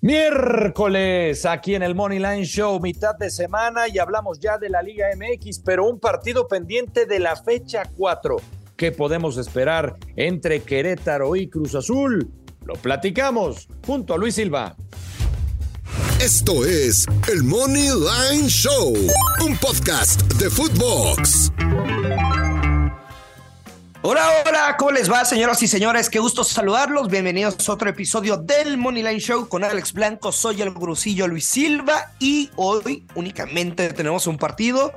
Miércoles, aquí en el Money Line Show, mitad de semana y hablamos ya de la Liga MX, pero un partido pendiente de la fecha 4. ¿Qué podemos esperar entre Querétaro y Cruz Azul? Lo platicamos junto a Luis Silva. Esto es el Money Line Show, un podcast de Footbox. Hola, hola, ¿cómo les va, señoras y señores? Qué gusto saludarlos. Bienvenidos a otro episodio del Moneyline Show con Alex Blanco. Soy el grusillo Luis Silva y hoy únicamente tenemos un partido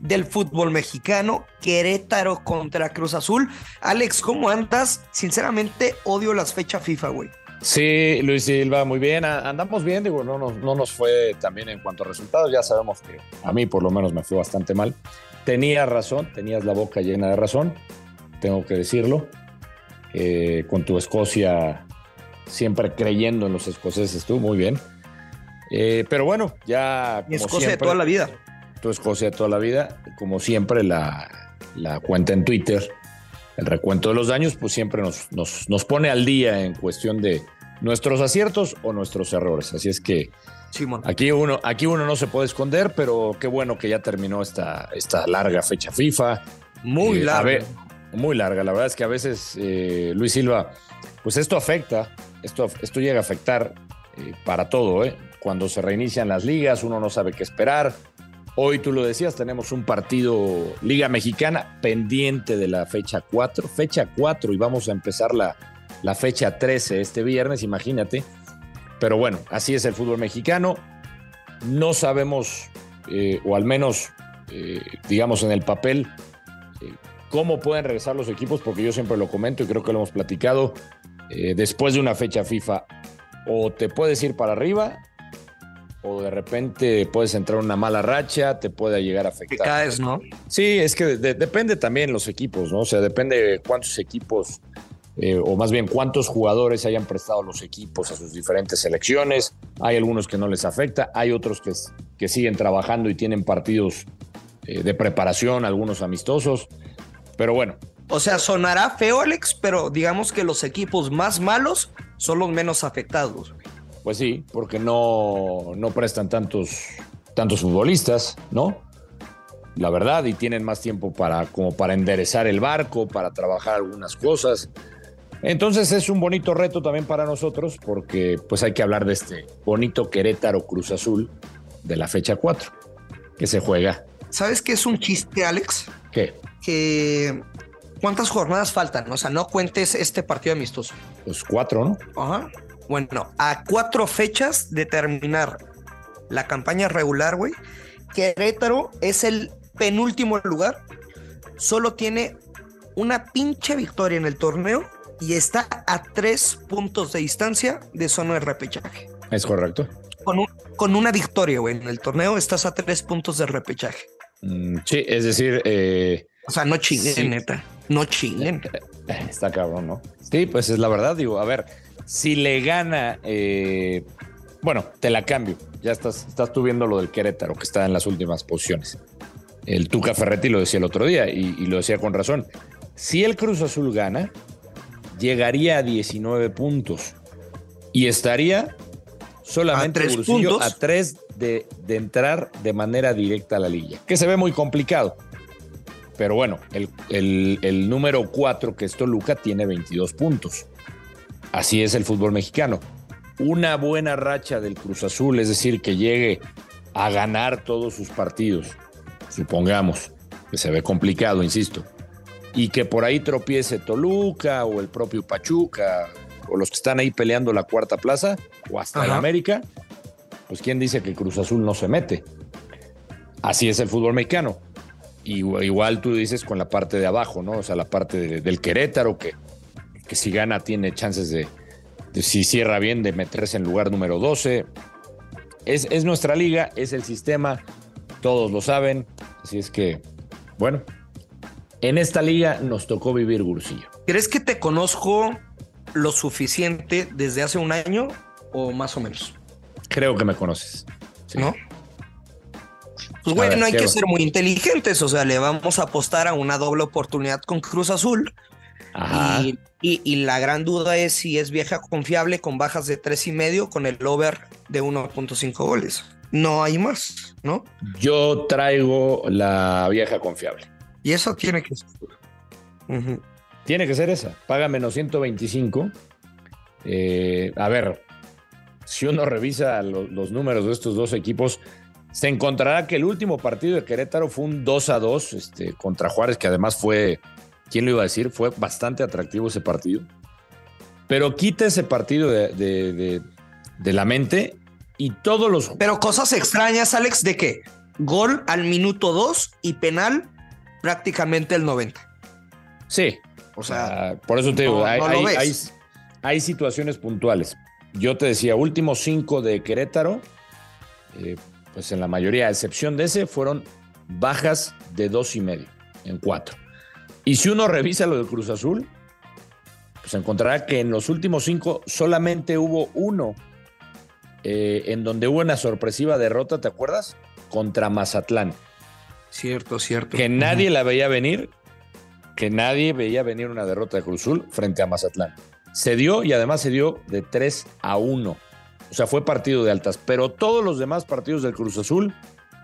del fútbol mexicano, Querétaro contra Cruz Azul. Alex, ¿cómo andas? Sinceramente, odio las fechas FIFA, güey. Sí, Luis Silva, muy bien. Andamos bien, digo, no, no, no nos fue también en cuanto a resultados. Ya sabemos que a mí por lo menos me fue bastante mal. Tenías razón, tenías la boca llena de razón tengo que decirlo. Eh, con tu Escocia siempre creyendo en los escoceses, estuvo muy bien. Eh, pero bueno, ya. Mi Escocia de toda la vida. Tu Escocia de toda la vida. Como siempre, la, la, cuenta en Twitter, el recuento de los daños, pues siempre nos, nos, nos, pone al día en cuestión de nuestros aciertos o nuestros errores. Así es que. Aquí uno, aquí uno no se puede esconder, pero qué bueno que ya terminó esta, esta larga fecha FIFA. Muy eh, larga muy larga. La verdad es que a veces, eh, Luis Silva, pues esto afecta, esto, esto llega a afectar eh, para todo, ¿eh? Cuando se reinician las ligas, uno no sabe qué esperar. Hoy tú lo decías, tenemos un partido Liga Mexicana pendiente de la fecha 4, fecha 4 y vamos a empezar la, la fecha 13 este viernes, imagínate. Pero bueno, así es el fútbol mexicano. No sabemos, o al menos, digamos, en el papel, cómo pueden regresar los equipos, porque yo siempre lo comento y creo que lo hemos platicado, eh, después de una fecha FIFA, o te puedes ir para arriba, o de repente puedes entrar en una mala racha, te puede llegar a afectar. caes, ¿no? Sí, es que depende también los equipos, ¿no? O sea, depende de cuántos equipos, eh, o más bien cuántos jugadores hayan prestado los equipos a sus diferentes selecciones. Hay algunos que no les afecta, hay otros que, que siguen trabajando y tienen partidos eh, de preparación, algunos amistosos. Pero bueno. O sea, sonará feo, Alex, pero digamos que los equipos más malos son los menos afectados. Pues sí, porque no, no prestan tantos, tantos futbolistas, ¿no? La verdad, y tienen más tiempo para, como para enderezar el barco, para trabajar algunas cosas. Entonces es un bonito reto también para nosotros, porque pues hay que hablar de este bonito Querétaro Cruz Azul de la fecha 4, que se juega. ¿Sabes qué es un chiste, Alex? ¿Qué? que ¿cuántas jornadas faltan? O sea, no cuentes este partido amistoso. Pues cuatro, ¿no? Ajá. Bueno, a cuatro fechas de terminar la campaña regular, güey, Querétaro es el penúltimo lugar. Solo tiene una pinche victoria en el torneo y está a tres puntos de distancia de zona de repechaje. Es correcto. Con, con una victoria, güey, en el torneo estás a tres puntos de repechaje. Mm, sí, es decir, eh, o sea, no chinguen, neta. No chinguen. Está cabrón, ¿no? Sí, pues es la verdad, digo, a ver, si le gana, eh, bueno, te la cambio. Ya estás, estás tú viendo lo del Querétaro, que está en las últimas posiciones. El Tuca Ferretti lo decía el otro día y, lo decía con razón. Si el Cruz Azul gana, llegaría a 19 puntos y estaría solamente a a tres de, de, entrar de manera directa a la liga, que se ve muy complicado. Pero bueno, el, número 4, que es Toluca, tiene 22 puntos. Así es el fútbol mexicano. Una buena racha del Cruz Azul, es decir, que llegue a ganar todos sus partidos, supongamos, que se ve complicado, insisto, y que por ahí tropiece Toluca o el propio Pachuca o los que están ahí peleando la cuarta plaza o hasta el América, pues quién dice que Cruz Azul no se mete. Así es el fútbol mexicano. Igual tú dices con la parte de abajo, ¿no? O sea, la parte del Querétaro, que, que si gana tiene chances de, si cierra bien, de meterse en lugar número 12. Es, es nuestra liga, es el sistema, todos lo saben. Así es que, bueno, en esta liga nos tocó vivir Gursillo. ¿Crees que te conozco lo suficiente desde hace un año o más o menos? Creo que me conoces. ¿No? Pues bueno, no hay que ser muy inteligentes, o sea, le vamos a apostar a una doble oportunidad con Cruz Azul. Y, y, la gran duda es si es vieja confiable con bajas de tres y medio con el over de 1.5 goles. No hay más, ¿no? Yo traigo la vieja confiable. Y eso tiene que ser. Tiene que ser esa. Paga menos 125. Eh, a ver, si uno revisa los números de estos dos equipos, se encontrará que el último partido de Querétaro fue un 2 a 2 este, contra Juárez, que además fue, ¿quién lo iba a decir? Fue bastante atractivo ese partido. Pero quita ese partido de, la mente y todos los... Pero cosas extrañas, Alex, de que gol al minuto 2 y penal prácticamente el 90. Sí. O sea, por eso te digo, hay, situaciones puntuales. Yo te decía, últimos cinco de Querétaro, eh, pues en la mayoría, a excepción de ese, fueron bajas de dos y medio en cuatro. Y si uno revisa lo del Cruz Azul, pues encontrará que en los últimos cinco solamente hubo uno eh, en donde hubo una sorpresiva derrota, ¿te acuerdas? Contra Mazatlán. Cierto, cierto. Que nadie la veía venir, que nadie veía venir una derrota de Cruz Azul frente a Mazatlán. Se dio y además se dio de 3 a 1. O sea, fue partido de altas. Pero todos los demás partidos del Cruz Azul,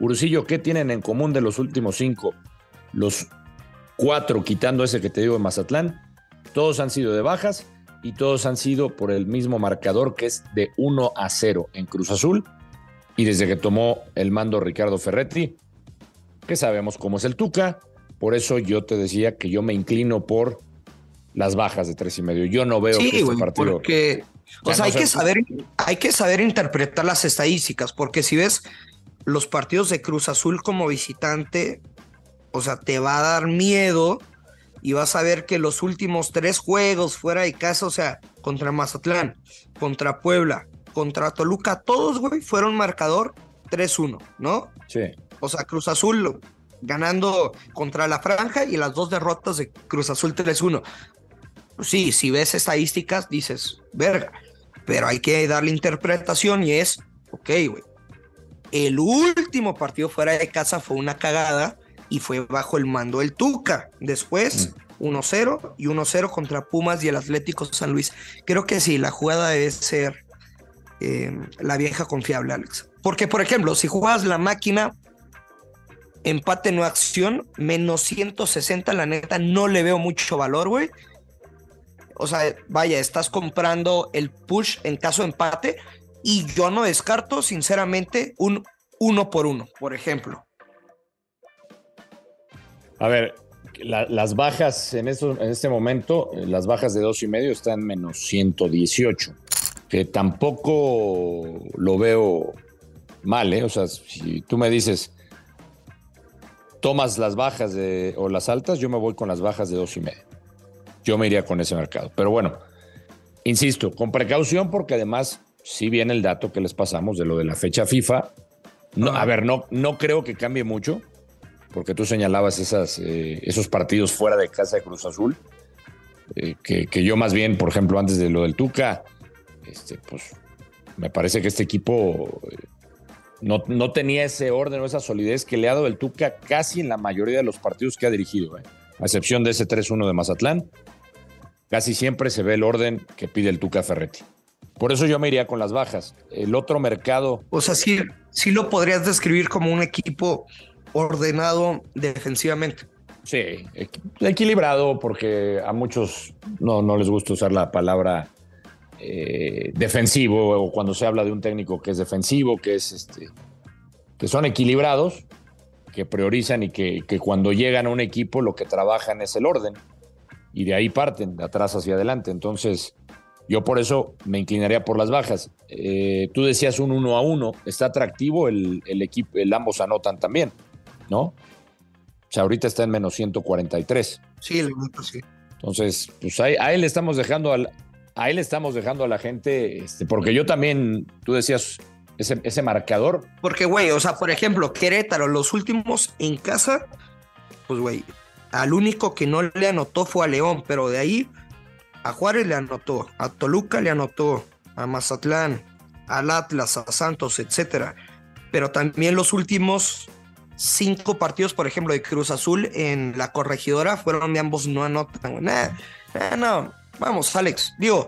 Ursillo, ¿qué tienen en común de los últimos cinco? Los cuatro, quitando ese que te digo de Mazatlán, todos han sido de bajas y todos han sido por el mismo marcador que es de 1 a 0 en Cruz Azul. Y desde que tomó el mando Ricardo Ferretti, que sabemos cómo es el Tuca, por eso yo te decía que yo me inclino por las bajas de tres y medio. Yo no veo que este partido. Porque o sea, hay que, saber, hay que saber interpretar las estadísticas, porque si ves los partidos de Cruz Azul como visitante, o sea, te va a dar miedo y vas a ver que los últimos tres juegos fuera de casa, o sea, contra Mazatlán, contra Puebla, contra Toluca, todos, güey, fueron marcador 3-1, ¿no? Sí. O sea, Cruz Azul ganando contra la franja y las dos derrotas de Cruz Azul 3-1 sí, si ves estadísticas, dices, verga, pero hay que darle interpretación y es, ok, güey, el último partido fuera de casa fue una cagada y fue bajo el mando del Tuca. Después, 1-0 mm. y 1-0 contra Pumas y el Atlético San Luis. Creo que sí, la jugada debe ser eh, la vieja confiable, Alex. Porque, por ejemplo, si juegas la máquina, empate no acción, menos 160, la neta, no le veo mucho valor, güey o sea, vaya, estás comprando el push en caso de empate y yo no descarto, sinceramente, un uno por uno, por ejemplo. A ver, las bajas en, en este momento, las bajas de dos y medio están menos 118, que tampoco lo veo mal, ¿eh? O sea, si tú me dices, tomas las bajas de, o las altas, yo me voy con las bajas de dos y medio yo me iría con ese mercado. Pero bueno, insisto, con precaución porque además si viene el dato que les pasamos de lo de la fecha FIFA. No, a ver, no, no creo que cambie mucho, porque tú señalabas esas, eh, esos partidos fuera de casa de Cruz Azul, eh, que, que, yo más bien, por ejemplo, antes de lo del Tuca, este, pues me parece que este equipo eh, no, no, tenía ese orden o esa solidez que le ha dado el Tuca casi en la mayoría de los partidos que ha dirigido, a excepción de ese 3-1 de Mazatlán casi siempre se ve el orden que pide el Tuca Ferretti. Por eso yo me iría con las bajas. El otro mercado. O sea, sí, sí lo podrías describir como un equipo ordenado defensivamente. Sí, equilibrado, porque a muchos no, no les gusta usar la palabra eh, defensivo, o cuando se habla de un técnico que es defensivo, que es este, que son equilibrados, que priorizan y que, que cuando llegan a un equipo lo que trabajan es el orden y de ahí parten, de atrás hacia adelante. Entonces, yo por eso me inclinaría por las bajas. Eh, tú decías un uno a uno, está atractivo el, equipo, el ambos anotan también, ¿no? O sea, ahorita está en menos 143. Sí, el grupo sí. Entonces, pues ahí, ahí, le estamos dejando al, ahí le estamos dejando a la gente, este, porque yo también, tú decías, ese, ese marcador. Porque, güey, o sea, por ejemplo, Querétaro, los últimos en casa, pues, güey, al único que no le anotó fue a León, pero de ahí a Juárez le anotó, a Toluca le anotó, a Mazatlán, al Atlas, a Santos, etcétera. Pero también los últimos cinco partidos, por ejemplo, de Cruz Azul en la corregidora fueron de ambos no anotan. No, vamos, Alex. Digo,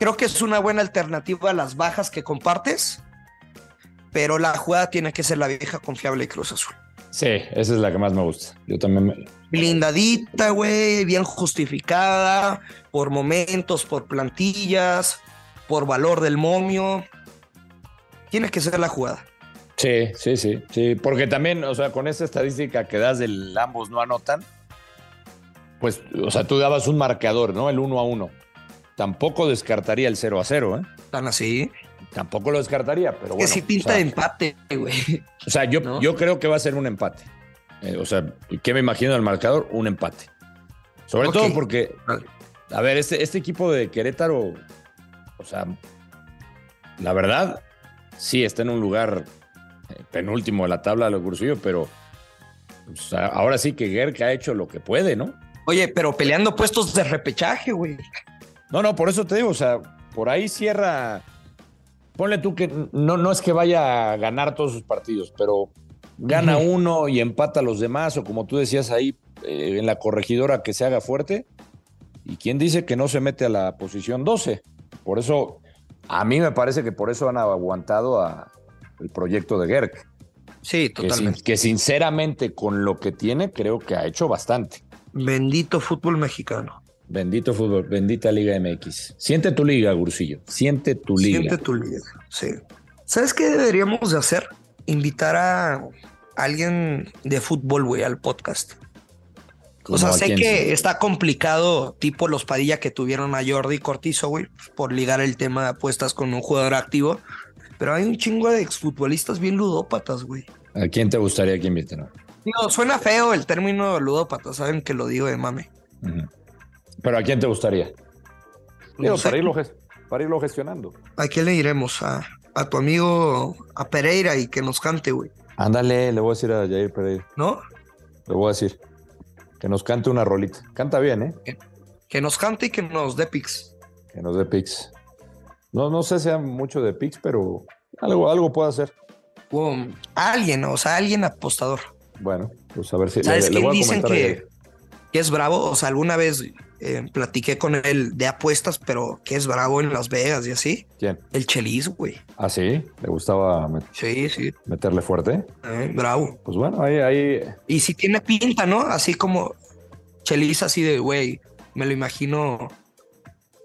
creo que es una buena alternativa a las bajas que compartes, pero la jugada tiene que ser la vieja confiable de Cruz Azul. Sí, esa es la que más me gusta. Yo también me... Blindadita, güey, bien justificada, por momentos, por plantillas, por valor del momio. Tiene que ser la jugada. Sí, sí, sí, sí, porque también, o sea, con esa estadística que das del ambos no anotan, pues, o sea, tú dabas un marcador, ¿no? El 1 a 1. Tampoco descartaría el 0 a 0, ¿eh? Tan así. Tampoco lo descartaría, pero bueno. Que si pinta o sea, de empate, güey. O sea, yo, ¿no? yo creo que va a ser un empate. Eh, o sea, ¿qué me imagino del marcador? Un empate. Sobre todo porque, a ver, este, este equipo de Querétaro, o sea, la verdad, sí está en un lugar eh, penúltimo de la tabla de los cursillos, pero ahora sí que Gerk ha hecho lo que puede, ¿no? Oye, pero peleando puestos de repechaje, güey. No, no, por eso te digo, o sea, por ahí cierra. Ponle tú que no, no es que vaya a ganar todos sus partidos, pero gana uno y empata a los demás, o como tú decías ahí eh, en la corregidora que se haga fuerte. ¿Y quién dice que no se mete a la posición 12? Por eso, a mí me parece que por eso han aguantado a el proyecto de Gerk. Sí, Que, totalmente. que sinceramente, con lo que tiene, creo que ha hecho bastante. Bendito fútbol mexicano. Bendito fútbol, bendita Liga MX. Siente tu liga, Gursillo. Siente tu liga. Siente tu liga. Sí. ¿Sabes qué deberíamos de hacer? Invitar a alguien de fútbol, güey, al podcast. O sea, sé que está complicado, tipo los Padilla que tuvieron a Jordi Cortizo, güey, por ligar el tema de apuestas con un jugador activo. Pero hay un chingo de exfutbolistas bien ludópatas, güey. ¿A quién te gustaría que inviten? Digo, suena feo el término ludópata, saben que lo digo de mame. Ujú. ¿Pero a quién te gustaría? Digo, No sé, para, irlo, ges- para irlo gestionando. ¿A quién le iremos? A, a tu amigo, a Pereira y que nos cante, güey, Ándale, le voy a decir a Jair Pereira. ¿no? Le voy a decir que nos cante una rolita. Canta bien, ¿eh? Que nos cante y que nos dé pics. Que nos dé pics. No, no sé si sea mucho de pics, pero algo, algo puede hacer. Um, alguien, o sea, alguien apostador. Bueno, pues a ver si ¿Sabes le, le quién voy a dicen que. Que es bravo? O sea, alguna vez eh, platiqué con él de apuestas, pero que es bravo en Las Vegas y así. ¿Quién? El Chelis, güey. Ah, sí, le gustaba met- Sí, sí, meterle fuerte. eh, bravo. Pues bueno, ahí, ahí Y si tiene pinta, ¿no? Así como Chelis, así de, güey, me lo imagino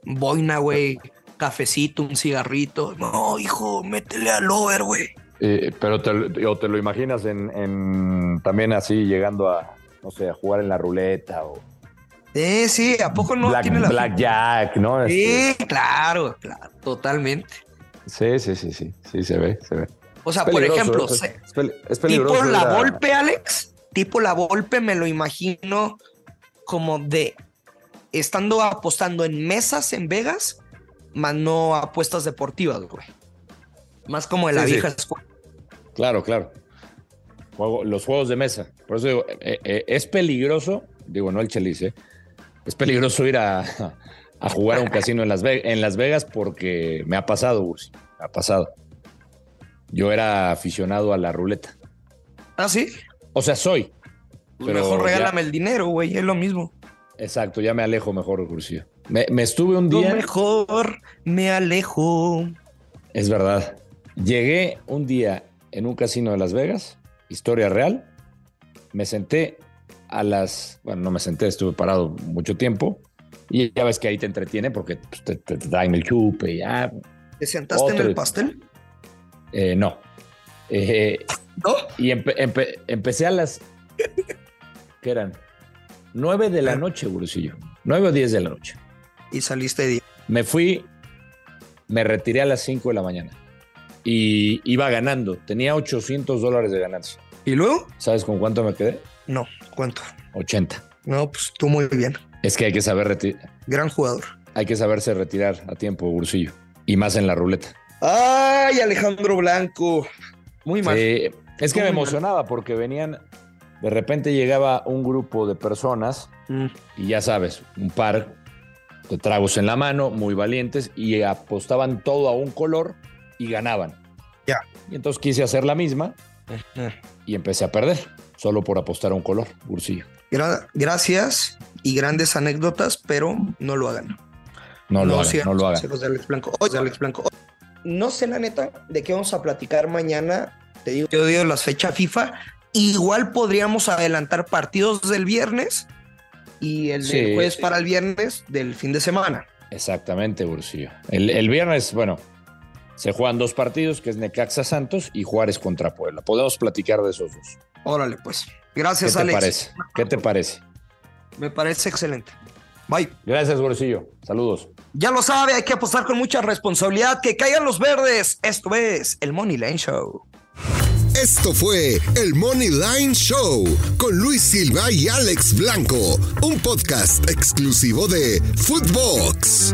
boina, güey, cafecito, un cigarrito. No, hijo, métele al over, güey. Eh, pero te, o te lo imaginas en, en- también así llegando a, no sé, a jugar en la ruleta o Eh, sí, ¿a poco no Black, tiene la Blackjack, ¿no? Este, Sí, claro, claro, totalmente. sí, sí, sí, sí, sí, se ve, se ve. O sea, por ejemplo, se- es, peli- es peligroso. tipo la Volpe, Alex, tipo la Volpe me lo imagino como de estando apostando en mesas en Vegas, más no apuestas deportivas, güey. Más como de la Sí, sí. vieja escuela. Claro, claro. Juego- los juegos de mesa. Por eso digo, eh, eh, es peligroso, digo, no el Chelis, ¿eh? Es peligroso ir a, a jugar a un casino en Las, Ve- en Las Vegas porque me ha pasado, Ursi, me ha pasado. Yo era aficionado a la ruleta. Ah, sí. O sea, soy. Pues mejor ya- regálame el dinero, güey, es lo mismo. Exacto, ya me alejo mejor, Cursillo. Me, me estuve un día. mejor me alejo. Es verdad. Llegué un día en un casino de Las Vegas, historia real. Me senté a las. Bueno, no me senté, estuve parado mucho tiempo. Y ya ves que ahí te entretiene porque pues, te, te- te el chupe y ya. ¿Te sentaste en el pastel? Eh, no. Eh, ¿No? y empe- empe- empecé a las. ¿Qué eran? Nueve de la noche, Gurusillo. Nueve o diez de la noche. Y saliste de Me fui, me retiré a las 5 de la mañana y iba ganando. Tenía 800 dólares de ganancia. ¿Y luego? ¿Sabes con cuánto me quedé? No, ¿cuánto? 80. No, pues tú muy bien. Es que hay que saber reti- Gran jugador. hay que saberse retirar a tiempo, Bursillo. Y más en la ruleta. Ay, Alejandro Blanco. Muy mal. Sí, es que me mal. emocionaba porque venían, de repente llegaba un grupo de personas Mm. y ya sabes, un par de tragos en la mano, muy valientes, y apostaban todo a un color y ganaban. Ya. Y entonces quise hacer la misma Ujú. Y empecé a perder, solo por apostar a un color, Bursillo. Gra- gracias. y grandes anécdotas, pero no lo hagan. No lo hagan, no lo hagan. De Alex Blanco. Alex Blanco. No sé la neta de qué vamos a platicar mañana. Te digo, yo digo las fechas FIFA. Igual podríamos adelantar partidos del viernes y el del jueves para el viernes del fin de semana. Exactamente, Bursillo. El, el, viernes, bueno, se juegan dos partidos, que es Necaxa Santos y Juárez contra Puebla. Podemos platicar de esos dos. Órale, pues. Gracias, ¿Qué te Alex. Parece? ¿Qué te parece? Me parece excelente. Bye. Gracias, Bursillo. Saludos. Ya lo sabe, hay que apostar con mucha responsabilidad. Que caigan los verdes. Esto es el Money Line Show. Esto fue el Money Line Show con Luis Silva y Alex Blanco, un podcast exclusivo de Footbox.